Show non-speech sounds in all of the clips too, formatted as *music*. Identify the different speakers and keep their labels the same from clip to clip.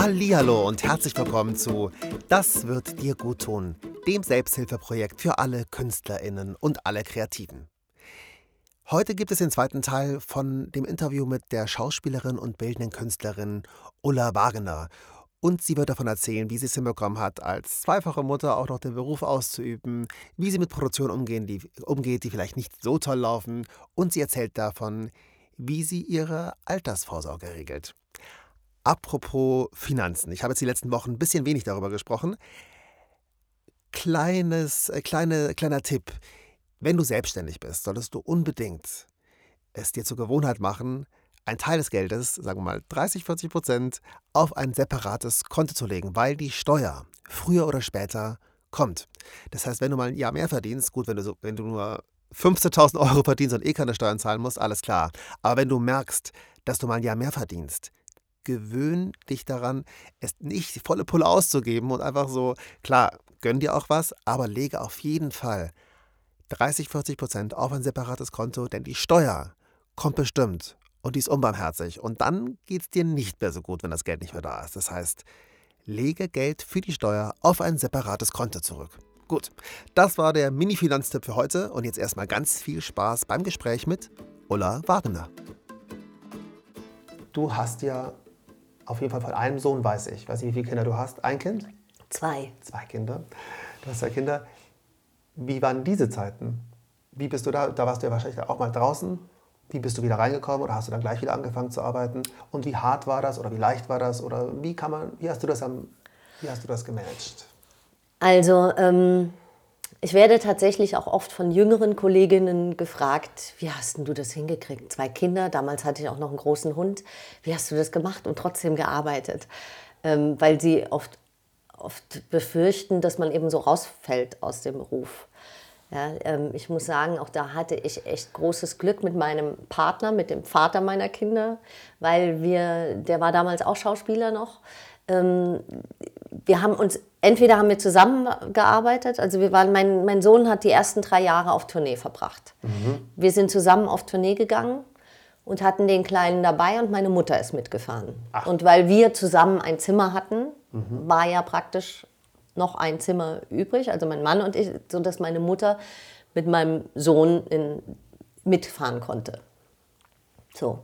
Speaker 1: Hallihallo und herzlich willkommen zu Das wird dir gut tun, dem Selbsthilfeprojekt für alle KünstlerInnen und alle Kreativen. Heute gibt es den zweiten Teil von dem Interview mit der Schauspielerin und bildenden Künstlerin Ulla Wagner. Und sie wird davon erzählen, wie sie es hinbekommen hat, als zweifache Mutter auch noch den Beruf auszuüben, wie sie mit Produktionen umgehen, die, umgeht, die vielleicht nicht so toll laufen. Und sie erzählt davon, wie sie ihre Altersvorsorge regelt. Apropos Finanzen. Ich habe jetzt die letzten Wochen ein bisschen wenig darüber gesprochen. Kleines, äh, kleine, kleiner Tipp. Wenn du selbstständig bist, solltest du unbedingt es dir zur Gewohnheit machen, einen Teil des Geldes, sagen wir mal 30, 40 Prozent, auf ein separates Konto zu legen, weil die Steuer früher oder später kommt. Das heißt, wenn du mal ein Jahr mehr verdienst, gut, wenn du, so, wenn du nur 15.000 Euro verdienst und eh keine Steuern zahlen musst, alles klar. Aber wenn du merkst, dass du mal ein Jahr mehr verdienst, gewöhn dich daran, es nicht volle Pulle auszugeben und einfach so, klar, gönn dir auch was, aber lege auf jeden Fall 30, 40 Prozent auf ein separates Konto, denn die Steuer kommt bestimmt und die ist unbarmherzig. Und dann geht es dir nicht mehr so gut, wenn das Geld nicht mehr da ist. Das heißt, lege Geld für die Steuer auf ein separates Konto zurück. Gut, das war der Mini-Finanztipp für heute und jetzt erstmal ganz viel Spaß beim Gespräch mit Ulla Wagner. Du hast ja auf jeden Fall von einem Sohn weiß ich. Weiß nicht, wie viele Kinder du hast. Ein Kind?
Speaker 2: Zwei.
Speaker 1: Zwei Kinder. Du hast zwei Kinder. Wie waren diese Zeiten? Wie bist du da? Da warst du ja wahrscheinlich auch mal draußen. Wie bist du wieder reingekommen oder hast du dann gleich wieder angefangen zu arbeiten? Und wie hart war das oder wie leicht war das oder wie kann man, wie hast du das am, wie hast du das gemanagt?
Speaker 2: Also ähm, ich werde tatsächlich auch oft von jüngeren Kolleginnen gefragt, wie hast du das hingekriegt? Zwei Kinder, damals hatte ich auch noch einen großen Hund. Wie hast du das gemacht und trotzdem gearbeitet? Ähm, weil sie oft, oft befürchten, dass man eben so rausfällt aus dem Beruf. Ja, ähm, ich muss sagen, auch da hatte ich echt großes Glück mit meinem Partner, mit dem Vater meiner Kinder, weil wir, der war damals auch Schauspieler noch. Ähm, wir haben uns, entweder haben wir zusammengearbeitet, also wir waren, mein, mein Sohn hat die ersten drei Jahre auf Tournee verbracht. Mhm. Wir sind zusammen auf Tournee gegangen und hatten den Kleinen dabei und meine Mutter ist mitgefahren. Ach. Und weil wir zusammen ein Zimmer hatten, mhm. war ja praktisch noch ein Zimmer übrig, also mein Mann und ich, sodass meine Mutter mit meinem Sohn in, mitfahren konnte. So.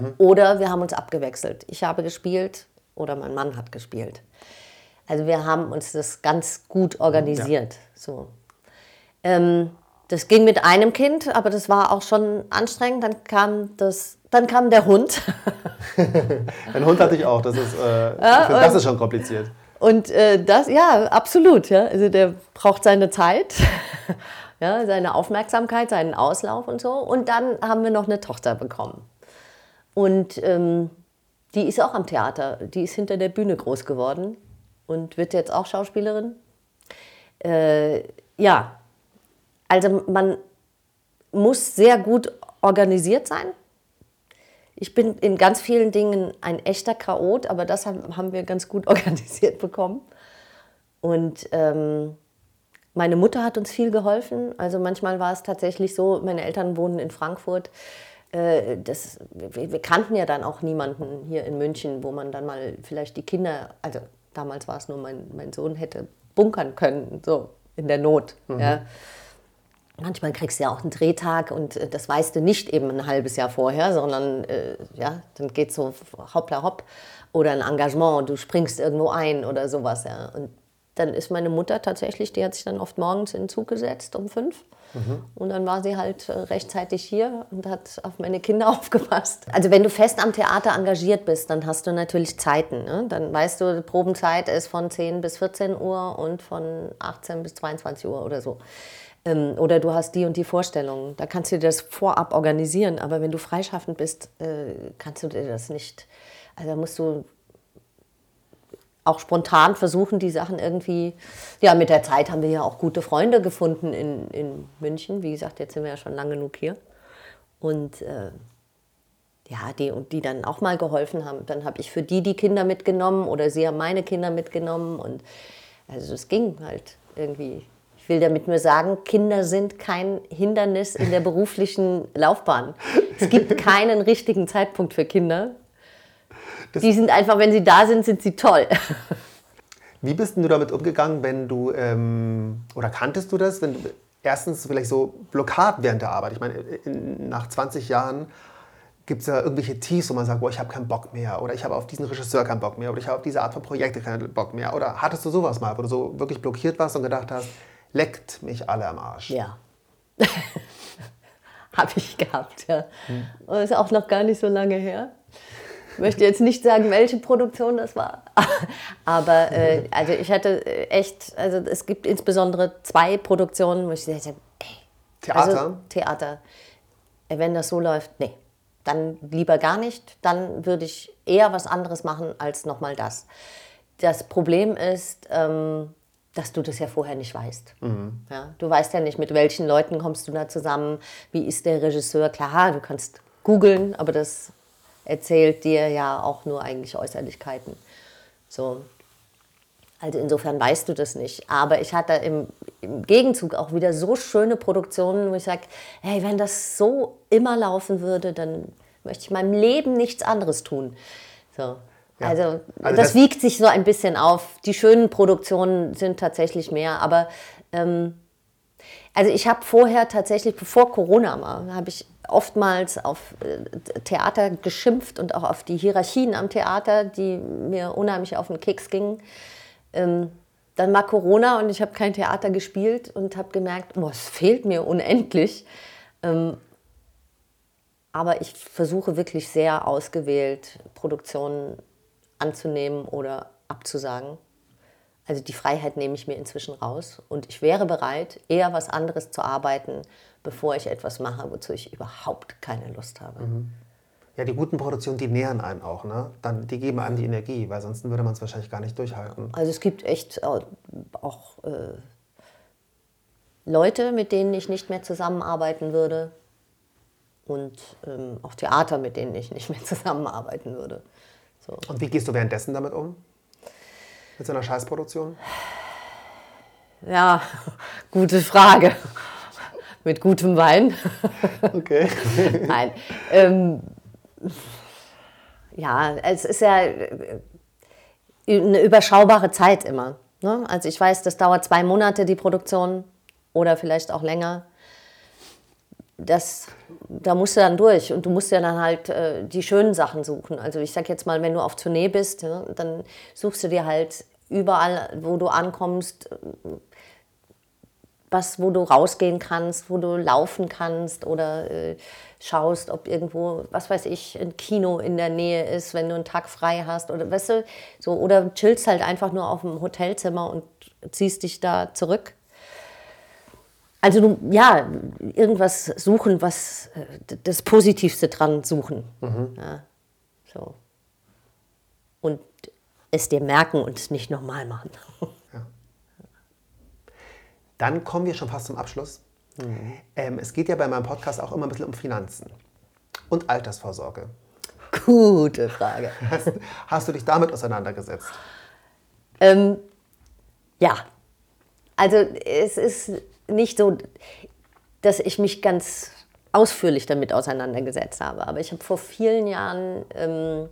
Speaker 2: Mhm. Oder wir haben uns abgewechselt. Ich habe gespielt oder mein Mann hat gespielt. Also wir haben uns das ganz gut organisiert. Ja. So. Ähm, das ging mit einem Kind, aber das war auch schon anstrengend. Dann kam, das, dann kam der Hund. *laughs*
Speaker 1: Ein Hund hatte ich auch. Das ist, äh, ja, find, das ist schon kompliziert.
Speaker 2: Und äh, das, ja, absolut. Ja. Also der braucht seine Zeit, *laughs* ja, seine Aufmerksamkeit, seinen Auslauf und so. Und dann haben wir noch eine Tochter bekommen. Und ähm, die ist auch am Theater. Die ist hinter der Bühne groß geworden und wird jetzt auch Schauspielerin. Äh, ja, also man muss sehr gut organisiert sein. Ich bin in ganz vielen Dingen ein echter Chaot, aber das haben wir ganz gut *laughs* organisiert bekommen. Und ähm, meine Mutter hat uns viel geholfen. Also manchmal war es tatsächlich so, meine Eltern wohnen in Frankfurt. Äh, das, wir, wir kannten ja dann auch niemanden hier in München, wo man dann mal vielleicht die Kinder, also damals war es nur mein, mein Sohn, hätte bunkern können, so in der Not. Mhm. Ja. Manchmal kriegst du ja auch einen Drehtag und äh, das weißt du nicht eben ein halbes Jahr vorher, sondern äh, ja, dann geht es so hoppla hopp. Oder ein Engagement, du springst irgendwo ein oder sowas. Ja. Und dann ist meine Mutter tatsächlich, die hat sich dann oft morgens in den Zug gesetzt um fünf Mhm. Und dann war sie halt äh, rechtzeitig hier und hat auf meine Kinder *laughs* aufgepasst. Also wenn du fest am Theater engagiert bist, dann hast du natürlich Zeiten. Ne? Dann weißt du, Probenzeit ist von 10 bis 14 Uhr und von 18 bis 22 Uhr oder so. Ähm, oder du hast die und die Vorstellungen. Da kannst du dir das vorab organisieren. Aber wenn du freischaffend bist, äh, kannst du dir das nicht. Also da musst du auch spontan versuchen, die Sachen irgendwie, ja, mit der Zeit haben wir ja auch gute Freunde gefunden in, in München. Wie gesagt, jetzt sind wir ja schon lang genug hier. Und äh, ja, die, die dann auch mal geholfen haben. Dann habe ich für die die Kinder mitgenommen oder sie haben meine Kinder mitgenommen. Und also es ging halt irgendwie. Ich will damit nur sagen, Kinder sind kein Hindernis in der beruflichen Laufbahn. Es gibt keinen richtigen Zeitpunkt für Kinder. Die sind einfach, wenn sie da sind, sind sie toll.
Speaker 1: Wie bist du damit umgegangen, wenn du, ähm, oder kanntest du das, wenn du erstens vielleicht so Blockaden während der Arbeit? Ich meine, in, nach 20 Jahren gibt es ja irgendwelche Tiefs, wo man sagt, boah, ich habe keinen Bock mehr oder ich habe auf diesen Regisseur keinen Bock mehr oder ich habe auf diese Art von Projekte keinen Bock mehr. Oder hattest du sowas mal, wo du so wirklich blockiert warst und gedacht hast, leckt mich alle am Arsch?
Speaker 2: Ja. *laughs* habe ich gehabt, ja. Hm. Und ist auch noch gar nicht so lange her. Ich möchte jetzt nicht sagen, welche Produktion das war. *laughs* Aber äh, also ich hatte echt, also es gibt insbesondere zwei Produktionen, wo ich gesagt ey,
Speaker 1: Theater?
Speaker 2: Also, Theater. Wenn das so läuft, nee dann lieber gar nicht. Dann würde ich eher was anderes machen als nochmal das. Das Problem ist, ähm, dass du das ja vorher nicht weißt. Mhm. Ja, du weißt ja nicht, mit welchen Leuten kommst du da zusammen, wie ist der Regisseur. Klar, du kannst googeln, aber das erzählt dir ja auch nur eigentlich Äußerlichkeiten. So. Also insofern weißt du das nicht. Aber ich hatte im, im Gegenzug auch wieder so schöne Produktionen, wo ich sage, hey, wenn das so immer laufen würde, dann möchte ich meinem Leben nichts anderes tun. So. Ja. Also, also das, das, wiegt sich so ein bisschen auf. Die schönen Produktionen sind tatsächlich mehr, aber ähm, also ich habe vorher tatsächlich, bevor Corona war, habe ich oftmals auf äh, Theater geschimpft und auch auf die Hierarchien am Theater, die mir unheimlich auf den Keks gingen. Ähm, dann war Corona und ich habe kein Theater gespielt und habe gemerkt, oh, es fehlt mir unendlich. Ähm, aber ich versuche wirklich sehr ausgewählt Produktionen anzunehmen oder abzusagen. Also die Freiheit nehme ich mir inzwischen raus und ich wäre bereit, eher was anderes zu arbeiten, bevor ich etwas mache, wozu ich überhaupt keine Lust habe. Mhm.
Speaker 1: Ja, die guten Produktionen, die nähern einen auch, ne? Dann, die geben einem die Energie, weil sonst würde man es wahrscheinlich gar nicht durchhalten.
Speaker 2: Also es gibt echt auch äh, Leute, mit denen ich nicht mehr zusammenarbeiten würde und ähm, auch Theater, mit denen ich nicht mehr *laughs* zusammenarbeiten würde.
Speaker 1: So. Und wie gehst du währenddessen damit um? Mit so einer Scheißproduktion?
Speaker 2: Ja, *laughs* gute Frage. Mit gutem Wein. *laughs*
Speaker 1: Okay. *laughs*
Speaker 2: Nein. Ähm, ja, es ist ja äh, eine überschaubare Zeit immer. Ne? Also ich weiß, das dauert zwei Monate, die Produktion, oder vielleicht auch länger. Das, da musst du dann durch und du musst ja dann halt äh, die schönen Sachen suchen. Also ich sag jetzt mal, wenn du auf Tournee bist, ja, dann suchst du dir halt überall, wo du ankommst, was, wo du rausgehen kannst, wo du laufen kannst oder äh, schaust, ob irgendwo, was weiß ich, ein Kino in der Nähe ist, wenn du einen Tag frei hast oder weißt du, so oder chillst halt einfach nur auf dem Hotelzimmer und ziehst dich da zurück. Also du, ja, irgendwas suchen, was äh, das Positivste dran suchen. Mhm. Ja, so. Und es dir merken und es nicht nochmal machen. *laughs*
Speaker 1: Dann kommen wir schon fast zum Abschluss. Mhm. Ähm, es geht ja bei meinem Podcast auch immer ein bisschen um Finanzen und Altersvorsorge.
Speaker 2: Gute Frage.
Speaker 1: Hast, hast du dich damit auseinandergesetzt?
Speaker 2: Ähm, ja. Also es ist nicht so, dass ich mich ganz ausführlich damit auseinandergesetzt habe. Aber ich habe vor vielen Jahren ähm,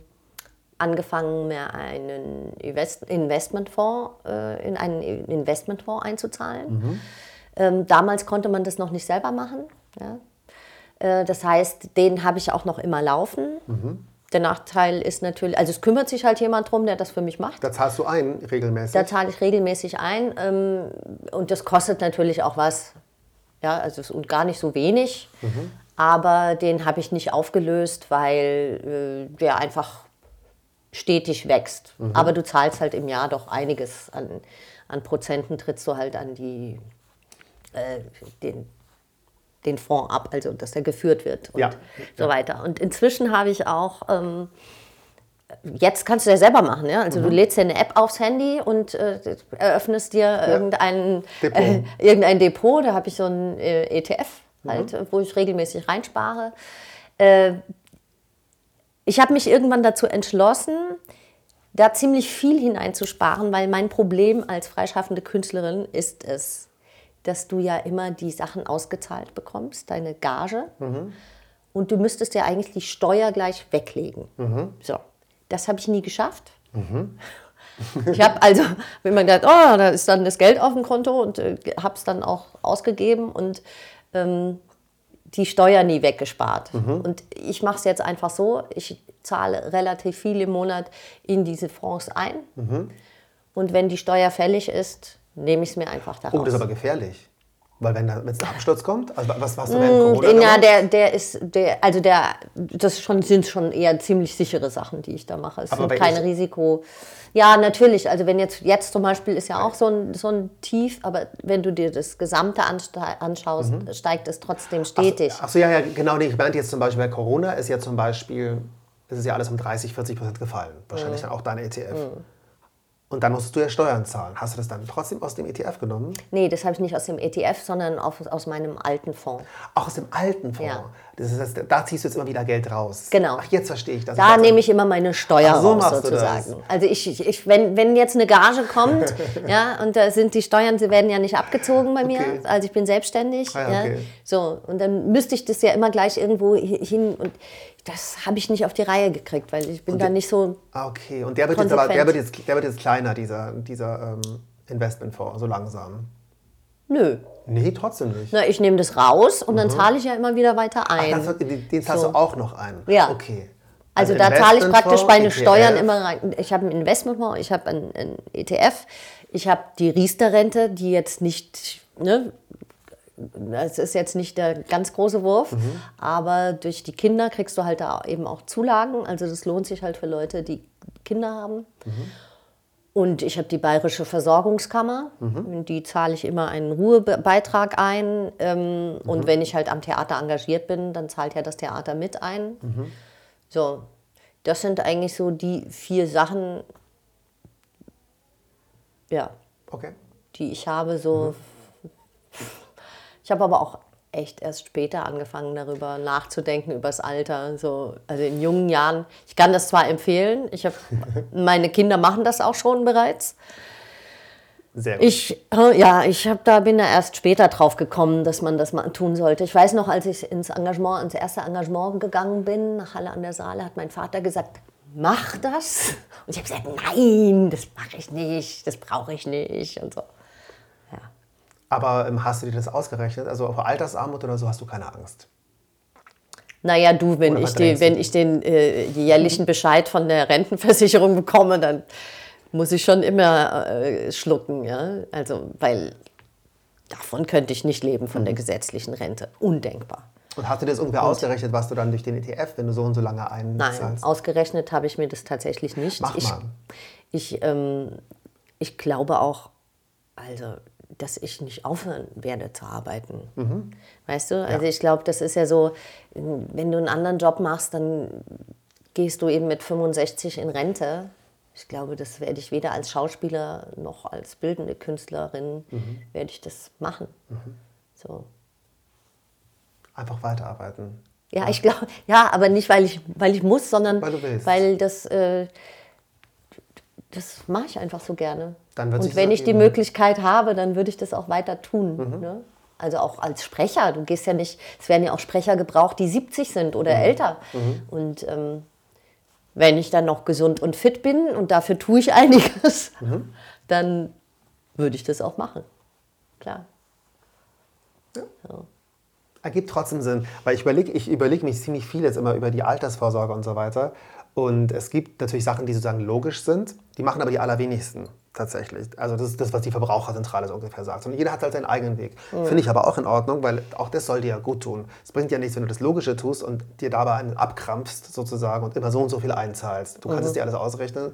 Speaker 2: angefangen, mir einen Investmentfonds, äh, in einen Investmentfonds einzuzahlen. Mhm. Ähm, damals konnte man das noch nicht selber machen. Ja. Äh, das heißt, den habe ich auch noch immer laufen. Mhm. Der Nachteil ist natürlich, also es kümmert sich halt jemand drum, der das für mich macht.
Speaker 1: Da zahlst du ein regelmäßig?
Speaker 2: Da zahle ich regelmäßig ein ähm, und das kostet natürlich auch was. Ja, also es ist gar nicht so wenig, mhm. aber den habe ich nicht aufgelöst, weil äh, der einfach stetig wächst. Mhm. Aber du zahlst halt im Jahr doch einiges an, an Prozenten, trittst du halt an die, äh, den, den Fonds ab, also dass der geführt wird und
Speaker 1: ja.
Speaker 2: so weiter. Und inzwischen habe ich auch, ähm, jetzt kannst du ja selber machen, ja? also mhm. du lädst dir eine App aufs Handy und äh, eröffnest dir ja. irgendein, Depot. Äh, irgendein Depot, da habe ich so ein äh, ETF, halt, mhm. wo ich regelmäßig reinspare. Ich habe mich irgendwann dazu entschlossen, da ziemlich viel hineinzusparen, weil mein Problem als freischaffende Künstlerin ist es, dass du ja immer die Sachen ausgezahlt bekommst, deine Gage. Mhm. Und du müsstest ja eigentlich die Steuer gleich weglegen. Mhm. So. Das habe ich nie geschafft. Ich habe also, *laughs* wenn man gedacht, oh, da ist dann das Geld auf dem Konto und äh, habe es dann auch ausgegeben und ähm, die Steuer nie weggespart. Und ich mache es jetzt einfach so, ich zahle relativ viel im Monat in diese Fonds ein. Und wenn die Steuer fällig ist, nehme ich es mir einfach daraus.
Speaker 1: Oh, das ist aber gefährlich. Weil wenn es ein Absturz kommt, also was hast du während Corona
Speaker 2: Ja, der, der ist, der, also der, das schon, sind schon eher ziemlich sichere Sachen, die ich da mache. Es
Speaker 1: Aber
Speaker 2: sind
Speaker 1: bei
Speaker 2: keine
Speaker 1: ich-
Speaker 2: Risiko. Ja, natürlich. Also wenn jetzt, jetzt zum Beispiel ist ja auch so ein, so ein Tief, aber wenn du dir das Gesamte anschaust, steigt es trotzdem stetig.
Speaker 1: Achso, ja, ja, genau. Nee, ich meinte jetzt zum Beispiel bei Corona ist ja zum Beispiel, ist es ja alles um 30, 40 Prozent gefallen. Wahrscheinlich dann auch dein ETF. Und dann musstest du ja Steuern zahlen. Hast du das dann trotzdem aus dem ETF genommen?
Speaker 2: Nee, das habe ich nicht aus dem ETF, sondern auf, aus meinem alten Fonds.
Speaker 1: Auch aus dem alten Fonds.
Speaker 2: Ja.
Speaker 1: Das ist, das, da ziehst du jetzt immer wieder Geld raus.
Speaker 2: Genau.
Speaker 1: Ach, jetzt verstehe ich das.
Speaker 2: Da nehme ich immer meine Steuer
Speaker 1: Ach, so
Speaker 2: raus,
Speaker 1: machst du das.
Speaker 2: sozusagen. Also ich, ich, wenn, wenn jetzt eine Gage kommt, *laughs* ja, und da sind die Steuern, sie werden ja nicht abgezogen bei mir,
Speaker 1: Okay.
Speaker 2: also ich bin selbstständig.
Speaker 1: Ah ja, okay.
Speaker 2: So, und dann müsste ich das ja immer gleich irgendwo hi- hin und das habe ich nicht auf die Reihe gekriegt, weil ich bin da nicht so,
Speaker 1: Ah, okay. Und der wird, jetzt aber, der, wird jetzt, der wird jetzt kleiner, dieser, dieser ähm, Investmentfonds, so langsam.
Speaker 2: nö.
Speaker 1: Nee, trotzdem nicht.
Speaker 2: Na, ich nehme das raus und dann zahle ich ja immer wieder weiter
Speaker 1: Ach,
Speaker 2: ein.
Speaker 1: das, den, zahlst
Speaker 2: So.
Speaker 1: du auch noch ein?
Speaker 2: Ja.
Speaker 1: Okay.
Speaker 2: Also, da zahle ich praktisch meine
Speaker 1: ETF.
Speaker 2: Steuern immer rein. Ich habe ein Investmentfonds, ich habe ein, ETF, ich habe die Riester-Rente, die jetzt nicht, ne, das ist jetzt nicht der ganz große Wurf,
Speaker 1: Mhm.
Speaker 2: aber durch die Kinder kriegst du halt da eben auch Zulagen. Also das lohnt sich halt für Leute, die Kinder haben.
Speaker 1: Mhm.
Speaker 2: Und ich habe die Bayerische Versorgungskammer,
Speaker 1: Mhm.
Speaker 2: die zahle ich immer einen Ruhebeitrag ein. Ähm,
Speaker 1: Mhm.
Speaker 2: Und wenn ich halt am Theater engagiert bin, dann zahlt ja das Theater mit ein.
Speaker 1: Mhm.
Speaker 2: So, das sind eigentlich so die vier Sachen, ja,
Speaker 1: Okay.
Speaker 2: die ich habe. So. Ich habe aber auch echt erst später angefangen, darüber nachzudenken, über das Alter. So, also in jungen Jahren. Ich kann das zwar empfehlen, ich habe, *laughs* meine Kinder machen das auch schon bereits.
Speaker 1: Sehr gut.
Speaker 2: Ich, äh, ja, ich hab da, bin da erst später drauf gekommen, dass man das mal tun sollte. Ich weiß noch, als ich ins Engagement, ins erste Engagement gegangen bin, nach Halle an der Saale, hat mein Vater gesagt, mach das. Und ich habe gesagt, nein, das mache ich nicht, das brauche ich nicht und so.
Speaker 1: Aber ähm, hast du dir das ausgerechnet? Also vor Altersarmut oder so hast du keine Angst?
Speaker 2: Naja, du, wenn
Speaker 1: Oder
Speaker 2: ich,
Speaker 1: du?
Speaker 2: wenn ich den äh, jährlichen Bescheid von der Rentenversicherung *laughs* bekomme, dann muss ich schon immer äh, schlucken. Ja? Also, weil davon könnte ich nicht leben, von
Speaker 1: Mhm.
Speaker 2: der gesetzlichen Rente. Undenkbar.
Speaker 1: Und hast du das irgendwer ausgerechnet, was du dann durch den ETF, wenn du so und so lange
Speaker 2: Nein,
Speaker 1: einzahlst?
Speaker 2: ausgerechnet habe ich mir das tatsächlich nicht.
Speaker 1: Mach
Speaker 2: ich,
Speaker 1: mal.
Speaker 2: Ich, ähm, ich glaube auch, also, dass ich nicht aufhören werde zu arbeiten.
Speaker 1: Mhm.
Speaker 2: Weißt du? Also ich glaube, das ist ja so, wenn du einen anderen Job machst, dann gehst du eben mit 65 in Rente. Ich glaube, das werde ich weder als Schauspieler noch als bildende Künstlerin
Speaker 1: Mhm.
Speaker 2: werde ich das machen. So.
Speaker 1: Einfach weiterarbeiten.
Speaker 2: Ja, ich glaube, ja, aber nicht, weil ich, weil ich muss, sondern
Speaker 1: Weil
Speaker 2: weil das, äh, das mache ich einfach so gerne.
Speaker 1: Dann wird
Speaker 2: Und wenn ich die. Möglichkeit habe, dann würde ich das auch weiter tun.
Speaker 1: Mhm.
Speaker 2: Ne? Also auch als Sprecher. Du gehst ja nicht, es werden ja auch Sprecher gebraucht, die 70 sind oder
Speaker 1: Mhm.
Speaker 2: älter. Und ähm, wenn ich dann noch gesund und fit bin und dafür tue ich *laughs* einiges,
Speaker 1: Mhm.
Speaker 2: dann würde ich das auch machen. Klar.
Speaker 1: Ergibt trotzdem Sinn, weil ich überlege ich überleg mich ziemlich viel jetzt immer über die Altersvorsorge und so weiter. Und es gibt natürlich Sachen, die sozusagen logisch sind, die machen aber die allerwenigsten tatsächlich. Also das ist das, was die Verbraucherzentrale so ungefähr sagt. Und jeder hat halt seinen eigenen Weg. Finde ich aber auch in Ordnung, weil auch das soll dir ja gut tun. Es bringt ja nichts, wenn du das Logische tust und dir dabei einen abkrampfst sozusagen und immer so und so viel einzahlst. Du kannst es dir alles ausrechnen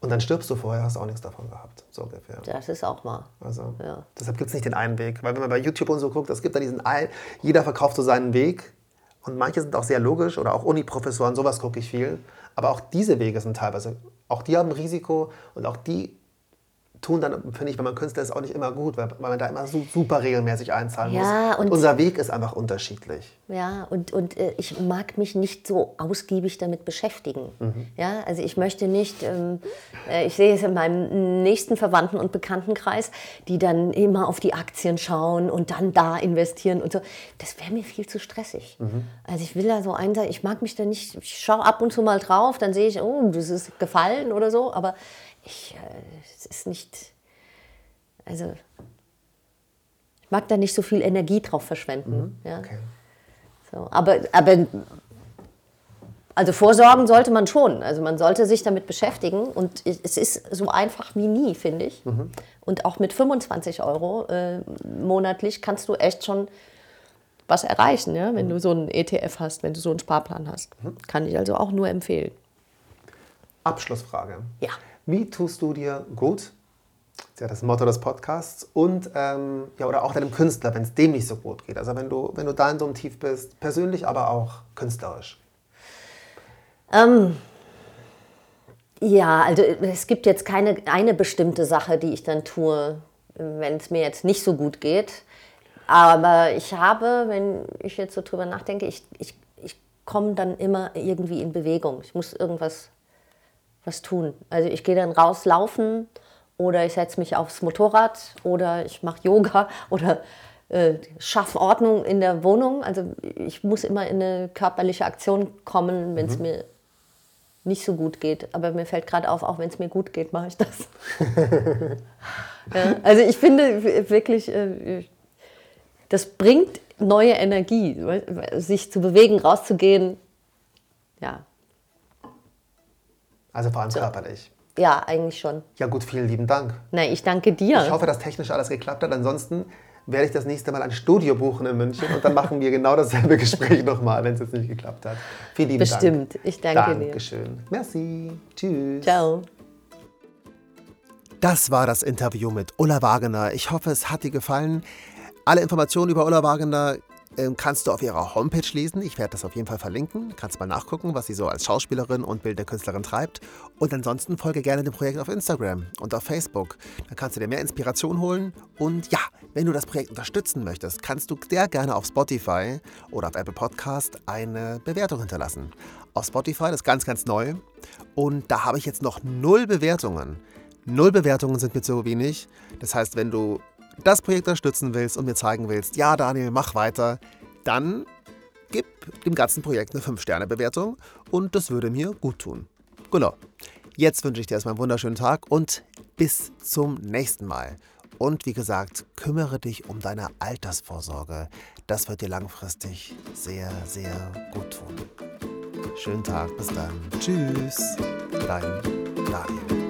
Speaker 1: und dann stirbst du vorher, hast auch nichts davon gehabt. So ungefähr.
Speaker 2: Das ist auch mal.
Speaker 1: Also,
Speaker 2: Ja.
Speaker 1: Deshalb gibt es nicht den einen Weg. Weil wenn man bei YouTube und so guckt, es gibt da diesen einen, jeder verkauft so seinen Weg. Und manche sind auch sehr logisch oder auch Uniprofessoren, sowas gucke ich viel. Aber auch diese Wege sind teilweise, auch die haben Risiko und auch die tun dann, finde ich, wenn man Künstler ist, auch nicht immer gut, weil, weil man da immer so, super regelmäßig einzahlen
Speaker 2: Ja,
Speaker 1: muss. Und,
Speaker 2: und-
Speaker 1: unser Weg ist einfach unterschiedlich.
Speaker 2: Ja, und, und äh, ich mag mich nicht so ausgiebig damit beschäftigen. Ja, also ich möchte nicht, ähm, äh, ich sehe es in meinem nächsten Verwandten- und Bekanntenkreis, die dann immer auf die Aktien schauen und dann da investieren und so. Das wäre mir viel zu stressig. Also ich will da so ein sein, ich mag mich da nicht, ich schaue ab und zu mal drauf, dann sehe ich, oh, das ist gefallen oder so, aber ich, äh, es ist nicht, also ich mag da nicht so viel Energie drauf verschwenden. Ja.
Speaker 1: Okay.
Speaker 2: So, aber, aber also vorsorgen sollte man schon. Also man sollte sich damit beschäftigen und es ist so einfach wie nie, finde ich. Und auch mit 25 Euro äh, monatlich kannst du echt schon was erreichen, ja? wenn du so einen ETF hast, wenn du so einen Sparplan hast. Kann ich also auch nur empfehlen.
Speaker 1: Abschlussfrage.
Speaker 2: Ja.
Speaker 1: Wie tust du dir gut? Das ist ja das Motto des Podcasts. Und, ähm, ja, oder auch deinem Künstler, wenn es dem nicht so gut geht. Also wenn du, wenn du da in so einem Tief bist, persönlich, aber auch künstlerisch.
Speaker 2: Ähm, ja, also es gibt jetzt keine eine bestimmte Sache, die ich dann tue, wenn es mir jetzt nicht so gut geht. Aber ich habe, wenn ich jetzt so drüber nachdenke, ich, ich, ich komme dann immer irgendwie in Bewegung. Ich muss irgendwas was tun. Also ich gehe dann raus laufen oder ich setze mich aufs Motorrad oder ich mache Yoga *laughs* oder äh, schaffe Ordnung in der Wohnung. Also ich muss immer in eine körperliche Aktion kommen, wenn es mir nicht so gut geht. Aber mir fällt gerade auf, auch wenn es mir gut geht, mache ich das. *laughs* ja, also ich finde wirklich, äh, das bringt neue Energie, sich zu bewegen, rauszugehen. Ja,
Speaker 1: Also vor allem körperlich.
Speaker 2: ja, eigentlich schon.
Speaker 1: Ja gut, vielen lieben Dank.
Speaker 2: Na, ich danke dir.
Speaker 1: Ich hoffe, dass technisch alles geklappt hat. Ansonsten werde ich das nächste Mal ein Studio buchen in München und dann machen wir genau dasselbe *laughs* Gespräch nochmal, wenn es jetzt nicht geklappt hat. Vielen lieben
Speaker 2: Bestimmt.
Speaker 1: Dank.
Speaker 2: Ich danke dir.
Speaker 1: Dankeschön. Merci. Tschüss.
Speaker 2: Ciao.
Speaker 1: Das war das Interview mit Ulla Wagener. Ich hoffe, es hat dir gefallen. Alle Informationen über Ulla Wagener ähm, kannst du auf ihrer Homepage lesen. Ich werde das auf jeden Fall verlinken. Kannst mal nachgucken, was sie so als Schauspielerin und Bildnerkünstlerin treibt. Und ansonsten folge gerne dem Projekt auf Instagram und auf Facebook. Dann kannst du dir mehr Inspiration holen. Und ja, wenn du das Projekt unterstützen möchtest, kannst du sehr gerne auf Spotify oder auf Apple Podcast eine Bewertung hinterlassen. Auf Spotify, das ist ganz, ganz neu. Und da habe ich jetzt noch null Bewertungen. Null Bewertungen sind mir zu wenig. Das heißt, wenn du das Projekt unterstützen willst und mir zeigen willst, ja Daniel, mach weiter, dann gib dem ganzen Projekt eine 5-Sterne-Bewertung und das würde mir gut tun. Genau. Jetzt wünsche ich dir erstmal einen wunderschönen Tag und bis zum nächsten Mal. Und wie gesagt, kümmere dich um deine Altersvorsorge. Das wird dir langfristig sehr, sehr gut tun. Schönen Tag, bis dann. Tschüss. Dein Daniel.